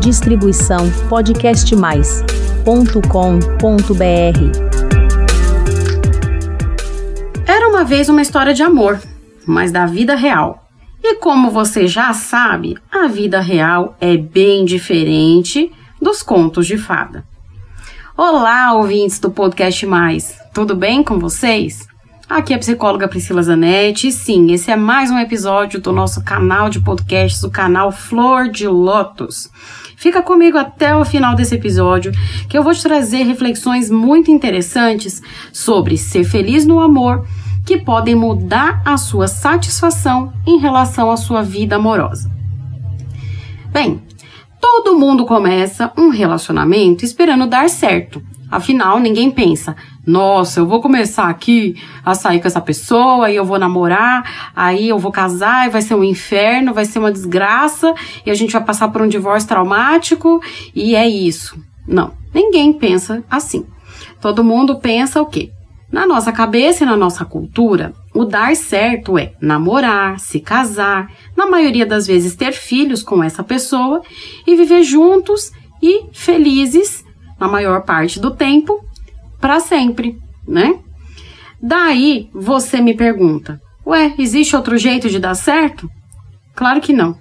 Distribuição podcastmais.com.br. Era uma vez uma história de amor, mas da vida real. E como você já sabe, a vida real é bem diferente dos contos de fada. Olá, ouvintes do Podcast Mais, tudo bem com vocês? Aqui é a psicóloga Priscila Zanetti e sim, esse é mais um episódio do nosso canal de podcasts, o canal Flor de Lótus. Fica comigo até o final desse episódio, que eu vou te trazer reflexões muito interessantes sobre ser feliz no amor, que podem mudar a sua satisfação em relação à sua vida amorosa. Bem, todo mundo começa um relacionamento esperando dar certo. Afinal, ninguém pensa, nossa, eu vou começar aqui a sair com essa pessoa e eu vou namorar, aí eu vou casar e vai ser um inferno, vai ser uma desgraça e a gente vai passar por um divórcio traumático e é isso. Não, ninguém pensa assim. Todo mundo pensa o quê? Na nossa cabeça e na nossa cultura, o dar certo é namorar, se casar, na maioria das vezes ter filhos com essa pessoa e viver juntos e felizes na maior parte do tempo, para sempre, né? Daí você me pergunta: ué, existe outro jeito de dar certo? Claro que não.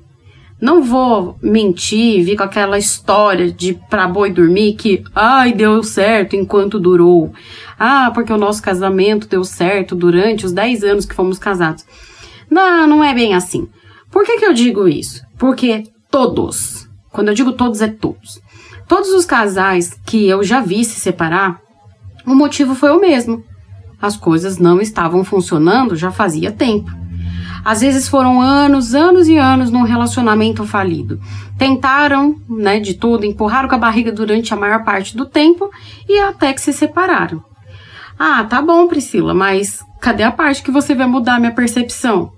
Não vou mentir, vir com aquela história de pra boi dormir que, ai, deu certo enquanto durou. Ah, porque o nosso casamento deu certo durante os 10 anos que fomos casados. Não, não é bem assim. Por que, que eu digo isso? Porque todos, quando eu digo todos, é todos. Todos os casais que eu já vi se separar, o motivo foi o mesmo. As coisas não estavam funcionando já fazia tempo. Às vezes foram anos, anos e anos num relacionamento falido. Tentaram, né, de tudo, empurraram com a barriga durante a maior parte do tempo e até que se separaram. Ah, tá bom, Priscila, mas cadê a parte que você vai mudar minha percepção?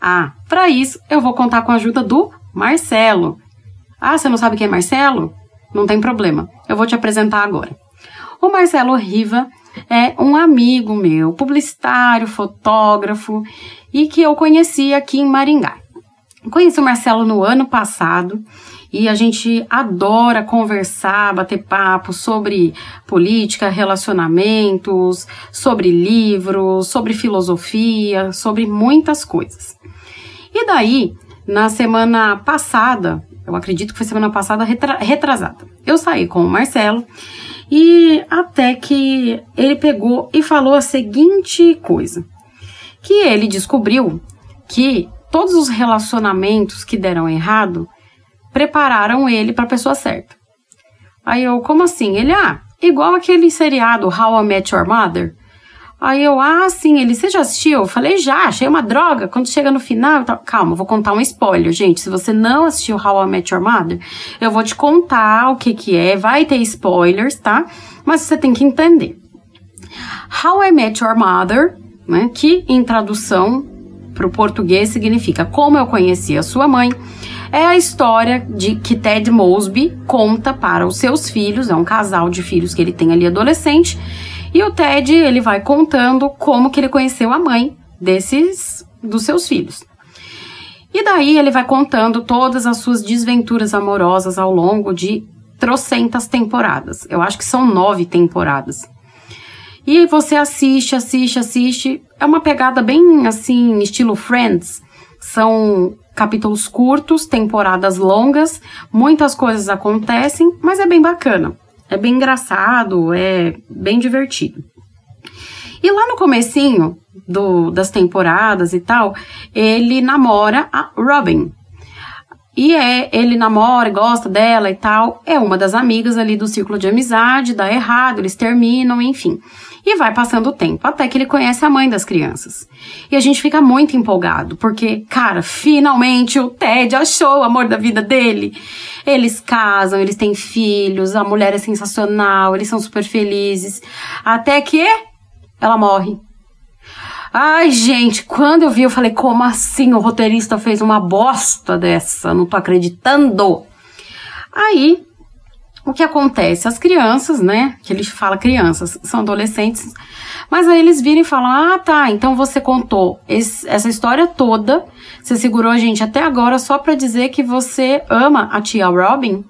Ah, para isso eu vou contar com a ajuda do Marcelo. Ah, você não sabe quem é Marcelo? Não tem problema, eu vou te apresentar agora. O Marcelo Riva é um amigo meu, publicitário, fotógrafo e que eu conheci aqui em Maringá. Conheci o Marcelo no ano passado e a gente adora conversar, bater papo sobre política, relacionamentos, sobre livros, sobre filosofia, sobre muitas coisas. E daí, na semana passada, eu acredito que foi semana passada, retra retrasada. Eu saí com o Marcelo e até que ele pegou e falou a seguinte coisa: que ele descobriu que todos os relacionamentos que deram errado prepararam ele para a pessoa certa. Aí eu, como assim? Ele, ah, igual aquele seriado How I Met Your Mother, Aí eu, ah, sim, ele, você já assistiu? Eu falei, já, achei uma droga. Quando chega no final, tá... calma, vou contar um spoiler, gente. Se você não assistiu How I Met Your Mother, eu vou te contar o que que é, vai ter spoilers, tá? Mas você tem que entender. How I Met Your Mother, né, que em tradução para o português significa Como Eu Conheci a Sua Mãe, é a história de que Ted Mosby conta para os seus filhos, é um casal de filhos que ele tem ali adolescente, e o Ted, ele vai contando como que ele conheceu a mãe desses dos seus filhos. E daí ele vai contando todas as suas desventuras amorosas ao longo de trocentas temporadas. Eu acho que são nove temporadas. E você assiste, assiste, assiste. É uma pegada bem assim, estilo Friends. São capítulos curtos, temporadas longas, muitas coisas acontecem, mas é bem bacana. É bem engraçado, é bem divertido. E lá no comecinho do, das temporadas e tal, ele namora a Robin. E é, ele namora, gosta dela e tal. É uma das amigas ali do círculo de amizade, dá errado, eles terminam, enfim. E vai passando o tempo, até que ele conhece a mãe das crianças. E a gente fica muito empolgado, porque, cara, finalmente o Ted achou o amor da vida dele. Eles casam, eles têm filhos, a mulher é sensacional, eles são super felizes. Até que ela morre. Ai, gente, quando eu vi, eu falei, como assim? O roteirista fez uma bosta dessa, não tô acreditando. Aí, o que acontece? As crianças, né? Que ele fala crianças, são adolescentes, mas aí eles viram e falam: ah, tá, então você contou esse, essa história toda, você segurou a gente até agora só para dizer que você ama a tia Robin?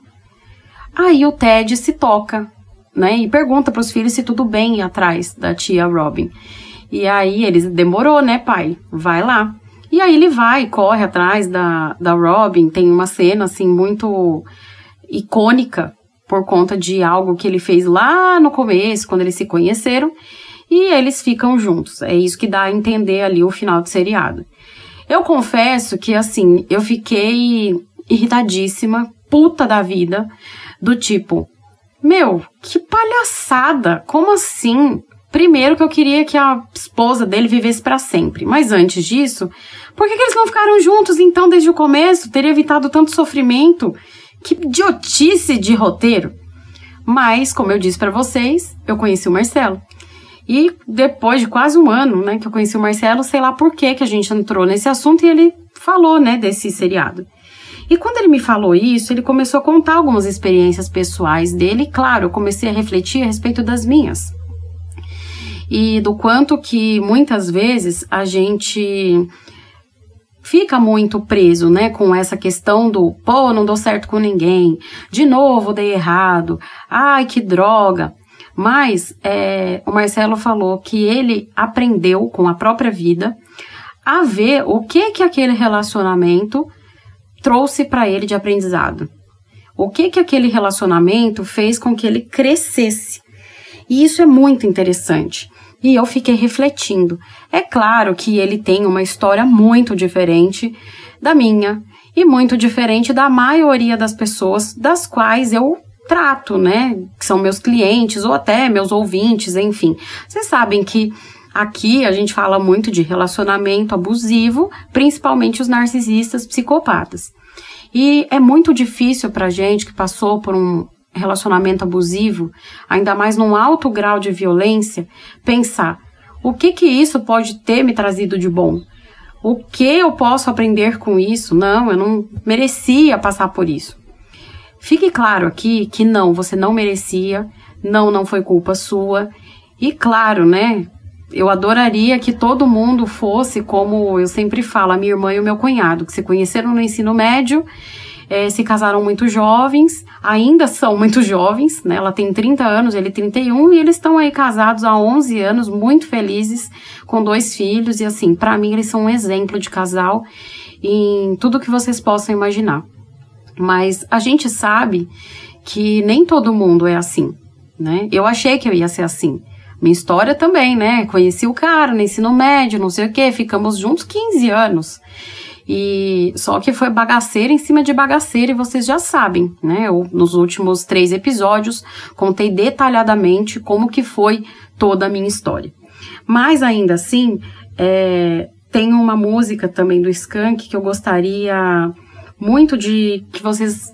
Aí o Ted se toca, né? E pergunta para os filhos se tudo bem atrás da tia Robin. E aí eles demorou, né, pai? Vai lá. E aí ele vai, corre atrás da, da Robin. Tem uma cena assim muito icônica por conta de algo que ele fez lá no começo, quando eles se conheceram, e eles ficam juntos. É isso que dá a entender ali o final do seriado. Eu confesso que assim, eu fiquei irritadíssima, puta da vida, do tipo, meu, que palhaçada! Como assim? Primeiro que eu queria que a esposa dele vivesse para sempre, mas antes disso, por que, que eles não ficaram juntos então desde o começo? Teria evitado tanto sofrimento. Que idiotice de roteiro! Mas, como eu disse para vocês, eu conheci o Marcelo. E depois de quase um ano, né, que eu conheci o Marcelo, sei lá por que que a gente entrou nesse assunto e ele falou, né, desse seriado. E quando ele me falou isso, ele começou a contar algumas experiências pessoais dele, e claro, eu comecei a refletir a respeito das minhas. E do quanto que muitas vezes a gente fica muito preso, né, com essa questão do, pô, não dou certo com ninguém, de novo dei errado, ai que droga. Mas é, o Marcelo falou que ele aprendeu com a própria vida a ver o que que aquele relacionamento trouxe para ele de aprendizado? O que que aquele relacionamento fez com que ele crescesse? E isso é muito interessante. E eu fiquei refletindo. É claro que ele tem uma história muito diferente da minha e muito diferente da maioria das pessoas das quais eu trato, né? Que são meus clientes ou até meus ouvintes, enfim. Vocês sabem que Aqui a gente fala muito de relacionamento abusivo, principalmente os narcisistas psicopatas. E é muito difícil para gente que passou por um relacionamento abusivo, ainda mais num alto grau de violência, pensar o que que isso pode ter me trazido de bom? O que eu posso aprender com isso? Não, eu não merecia passar por isso. Fique claro aqui que não, você não merecia, não, não foi culpa sua. E claro, né, eu adoraria que todo mundo fosse como eu sempre falo, a minha irmã e o meu cunhado, que se conheceram no ensino médio, é, se casaram muito jovens, ainda são muito jovens, né? Ela tem 30 anos, ele 31, e eles estão aí casados há 11 anos, muito felizes, com dois filhos, e assim, para mim eles são um exemplo de casal em tudo que vocês possam imaginar. Mas a gente sabe que nem todo mundo é assim, né? Eu achei que eu ia ser assim. Minha história também, né? Conheci o cara no ensino médio, não sei o quê, ficamos juntos 15 anos. E só que foi bagaceira em cima de bagaceira, e vocês já sabem, né? Eu, nos últimos três episódios, contei detalhadamente como que foi toda a minha história. Mas ainda assim, é, tem uma música também do Skank que eu gostaria muito de que vocês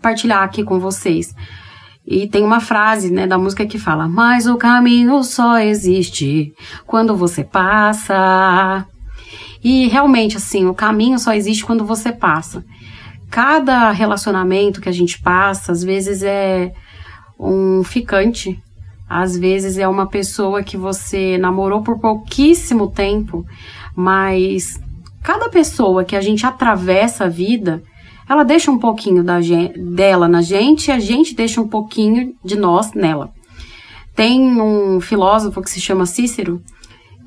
partilhar aqui com vocês. E tem uma frase, né, da música que fala: Mas o caminho só existe quando você passa. E realmente, assim, o caminho só existe quando você passa. Cada relacionamento que a gente passa, às vezes é um ficante, às vezes é uma pessoa que você namorou por pouquíssimo tempo, mas cada pessoa que a gente atravessa a vida, ela deixa um pouquinho da gente, dela na gente e a gente deixa um pouquinho de nós nela. Tem um filósofo que se chama Cícero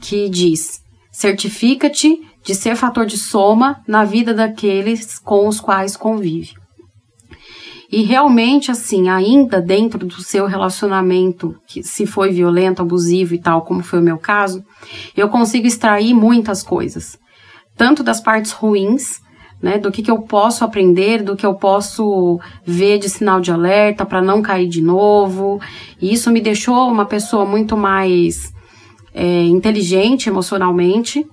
que diz: certifica-te de ser fator de soma na vida daqueles com os quais convive. E realmente, assim, ainda dentro do seu relacionamento, que se foi violento, abusivo e tal, como foi o meu caso, eu consigo extrair muitas coisas. Tanto das partes ruins, né? Do que, que eu posso aprender, do que eu posso ver de sinal de alerta para não cair de novo. E isso me deixou uma pessoa muito mais é, inteligente emocionalmente.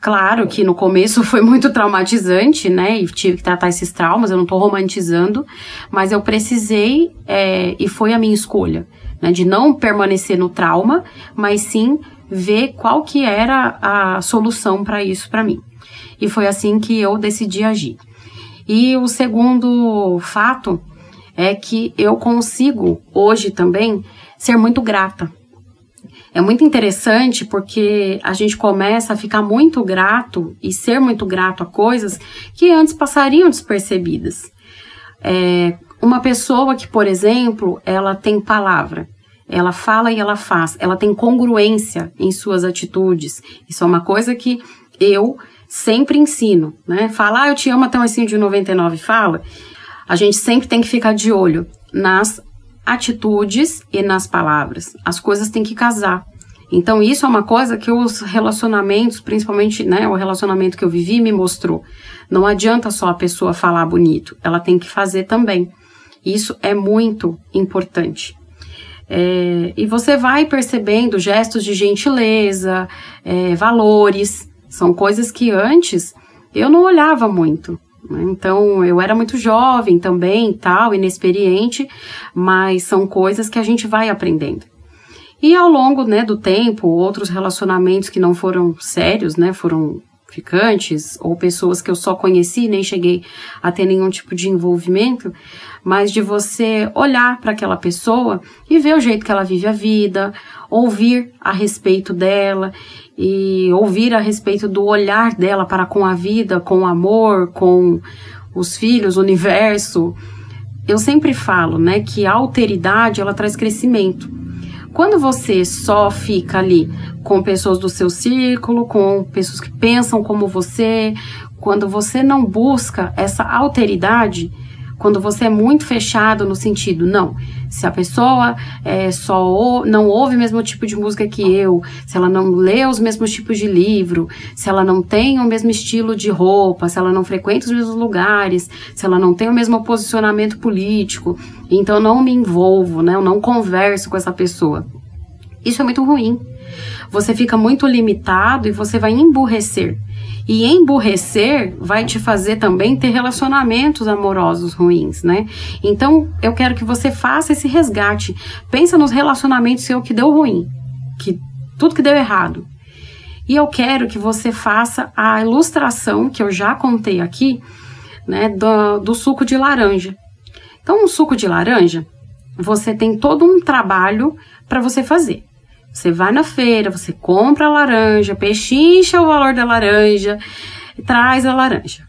Claro que no começo foi muito traumatizante, né? E tive que tratar esses traumas, eu não tô romantizando, mas eu precisei, é, e foi a minha escolha, né? De não permanecer no trauma, mas sim ver qual que era a solução para isso para mim e foi assim que eu decidi agir. E o segundo fato é que eu consigo hoje também ser muito grata. É muito interessante porque a gente começa a ficar muito grato e ser muito grato a coisas que antes passariam despercebidas. É, uma pessoa que, por exemplo, ela tem palavra, ela fala e ela faz, ela tem congruência em suas atitudes. Isso é uma coisa que eu sempre ensino, né? Falar ah, eu te amo até um assim de 99 fala. A gente sempre tem que ficar de olho nas atitudes e nas palavras. As coisas têm que casar. Então, isso é uma coisa que os relacionamentos, principalmente né, o relacionamento que eu vivi, me mostrou. Não adianta só a pessoa falar bonito, ela tem que fazer também. Isso é muito importante. É, e você vai percebendo gestos de gentileza, é, valores, são coisas que antes eu não olhava muito. Né? Então, eu era muito jovem também, tal, inexperiente, mas são coisas que a gente vai aprendendo. E ao longo né, do tempo, outros relacionamentos que não foram sérios, né, foram ficantes, ou pessoas que eu só conheci, nem cheguei a ter nenhum tipo de envolvimento, mas de você olhar para aquela pessoa e ver o jeito que ela vive a vida, ouvir a respeito dela e ouvir a respeito do olhar dela para com a vida, com o amor, com os filhos, o universo. Eu sempre falo, né, que a alteridade ela traz crescimento. Quando você só fica ali com pessoas do seu círculo, com pessoas que pensam como você, quando você não busca essa alteridade, quando você é muito fechado no sentido, não, se a pessoa é, só ou, não ouve o mesmo tipo de música que eu, se ela não lê os mesmos tipos de livro, se ela não tem o mesmo estilo de roupa, se ela não frequenta os mesmos lugares, se ela não tem o mesmo posicionamento político, então eu não me envolvo, né? Eu não converso com essa pessoa. Isso é muito ruim. Você fica muito limitado e você vai emburrecer. E emburrecer vai te fazer também ter relacionamentos amorosos ruins, né? Então, eu quero que você faça esse resgate. Pensa nos relacionamentos seu que deu ruim, que tudo que deu errado. E eu quero que você faça a ilustração que eu já contei aqui, né, do, do suco de laranja. Então, um suco de laranja, você tem todo um trabalho para você fazer. Você vai na feira, você compra a laranja, pechincha o valor da laranja, traz a laranja,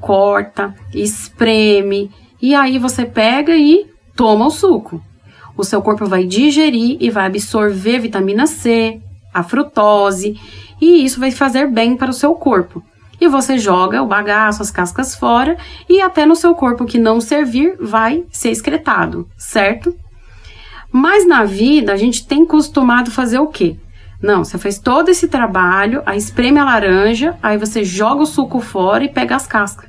corta, espreme e aí você pega e toma o suco. O seu corpo vai digerir e vai absorver vitamina C, a frutose, e isso vai fazer bem para o seu corpo. E você joga o bagaço, as cascas fora, e até no seu corpo que não servir vai ser excretado, certo? Mas na vida a gente tem costumado fazer o quê? Não, você fez todo esse trabalho, aí espreme a laranja, aí você joga o suco fora e pega as cascas.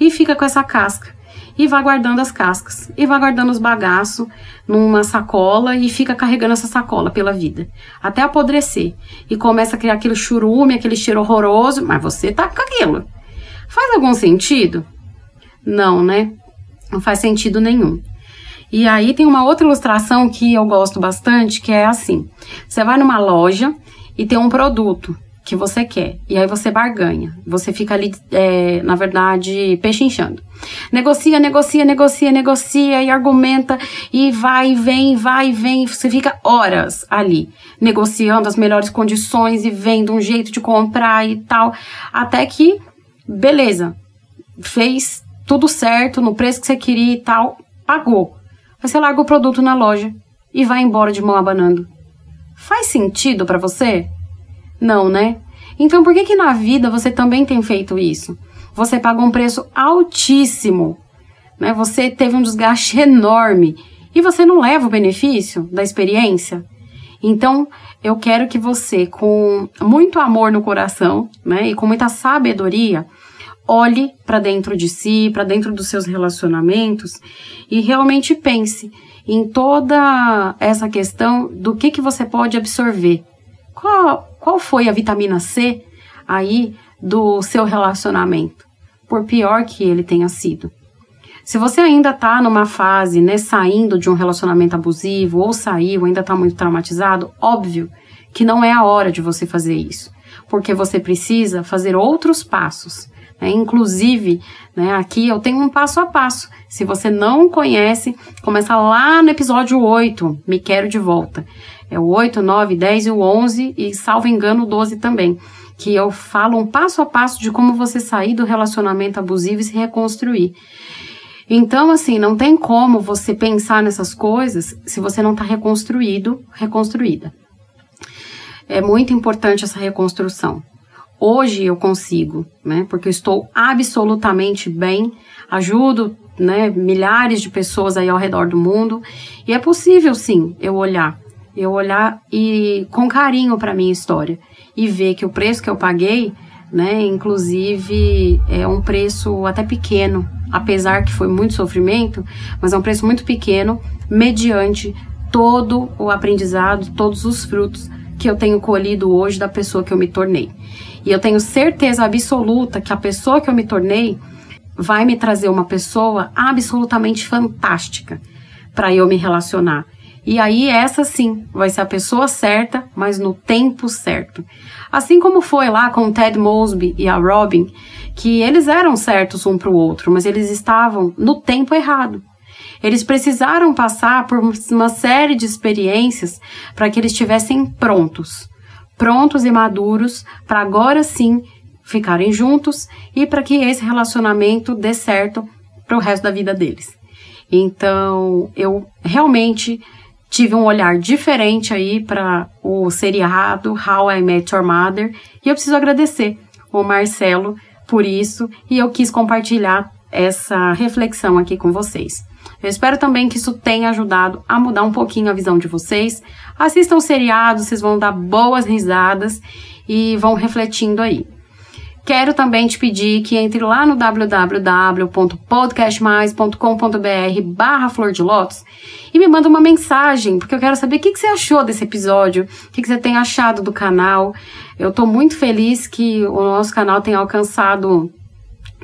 E fica com essa casca. E vai guardando as cascas. E vai guardando os bagaços numa sacola e fica carregando essa sacola pela vida. Até apodrecer. E começa a criar aquele churume, aquele cheiro horroroso, mas você tá com aquilo. Faz algum sentido? Não, né? Não faz sentido nenhum. E aí tem uma outra ilustração que eu gosto bastante, que é assim: você vai numa loja e tem um produto que você quer, e aí você barganha. Você fica ali, é, na verdade, pechinchando. Negocia, negocia, negocia, negocia e argumenta e vai, vem, vai, vem. Você fica horas ali negociando as melhores condições e vendo um jeito de comprar e tal, até que, beleza, fez tudo certo no preço que você queria e tal, pagou. Você larga o produto na loja e vai embora de mão abanando. Faz sentido para você? Não, né? Então por que que na vida você também tem feito isso? Você pagou um preço altíssimo, né? Você teve um desgaste enorme e você não leva o benefício da experiência? Então, eu quero que você, com muito amor no coração, né, e com muita sabedoria, olhe para dentro de si, para dentro dos seus relacionamentos e realmente pense em toda essa questão do que, que você pode absorver. Qual, qual foi a vitamina C aí do seu relacionamento, por pior que ele tenha sido? Se você ainda está numa fase, né, saindo de um relacionamento abusivo ou saiu, ainda está muito traumatizado, óbvio que não é a hora de você fazer isso, porque você precisa fazer outros passos é, inclusive, né, aqui eu tenho um passo a passo. Se você não conhece, começa lá no episódio 8, Me Quero de Volta. É o 8, 9, 10 e o 11 e, salvo engano, o 12 também. Que eu falo um passo a passo de como você sair do relacionamento abusivo e se reconstruir. Então, assim, não tem como você pensar nessas coisas se você não está reconstruído, reconstruída. É muito importante essa reconstrução. Hoje eu consigo, né? Porque eu estou absolutamente bem, ajudo, né, milhares de pessoas aí ao redor do mundo, e é possível sim eu olhar, eu olhar e com carinho para minha história e ver que o preço que eu paguei, né, inclusive é um preço até pequeno, apesar que foi muito sofrimento, mas é um preço muito pequeno mediante todo o aprendizado, todos os frutos que eu tenho colhido hoje da pessoa que eu me tornei. E eu tenho certeza absoluta que a pessoa que eu me tornei vai me trazer uma pessoa absolutamente fantástica para eu me relacionar. E aí, essa sim vai ser a pessoa certa, mas no tempo certo. Assim como foi lá com o Ted Mosby e a Robin, que eles eram certos um para o outro, mas eles estavam no tempo errado. Eles precisaram passar por uma série de experiências para que eles estivessem prontos, prontos e maduros para agora sim ficarem juntos e para que esse relacionamento dê certo para o resto da vida deles. Então, eu realmente tive um olhar diferente aí para o seriado How I Met Your Mother e eu preciso agradecer o Marcelo por isso e eu quis compartilhar essa reflexão aqui com vocês. Eu espero também que isso tenha ajudado a mudar um pouquinho a visão de vocês. Assistam o seriado, vocês vão dar boas risadas e vão refletindo aí. Quero também te pedir que entre lá no www.podcastmais.com.br barra Flor de Lótus e me manda uma mensagem, porque eu quero saber o que, que você achou desse episódio, o que, que você tem achado do canal. Eu tô muito feliz que o nosso canal tenha alcançado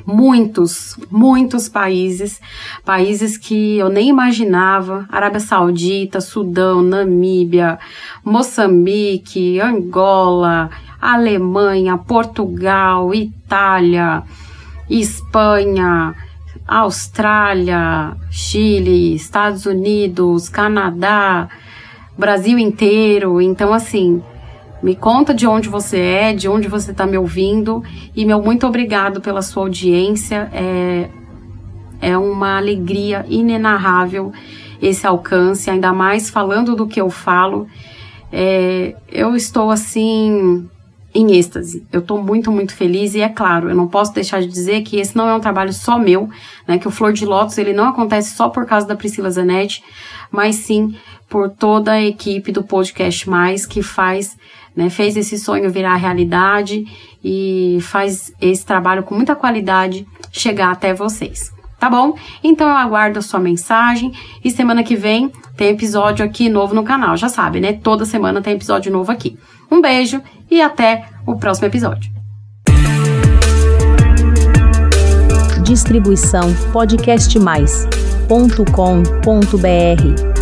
muitos, muitos países, países que eu nem imaginava, Arábia Saudita, Sudão, Namíbia, Moçambique, Angola, Alemanha, Portugal, Itália, Espanha, Austrália, Chile, Estados Unidos, Canadá, Brasil inteiro. Então, assim, me conta de onde você é, de onde você está me ouvindo e meu muito obrigado pela sua audiência. É, é uma alegria inenarrável esse alcance, ainda mais falando do que eu falo. É, eu estou assim em êxtase. Eu estou muito, muito feliz e é claro, eu não posso deixar de dizer que esse não é um trabalho só meu, né? Que o Flor de Lótus ele não acontece só por causa da Priscila Zanetti, mas sim por toda a equipe do Podcast Mais que faz, né, fez esse sonho virar realidade e faz esse trabalho com muita qualidade chegar até vocês. Tá bom? Então eu aguardo a sua mensagem e semana que vem tem episódio aqui novo no canal, já sabe, né? Toda semana tem episódio novo aqui. Um beijo e até o próximo episódio. Distribuição podcastmais.com.br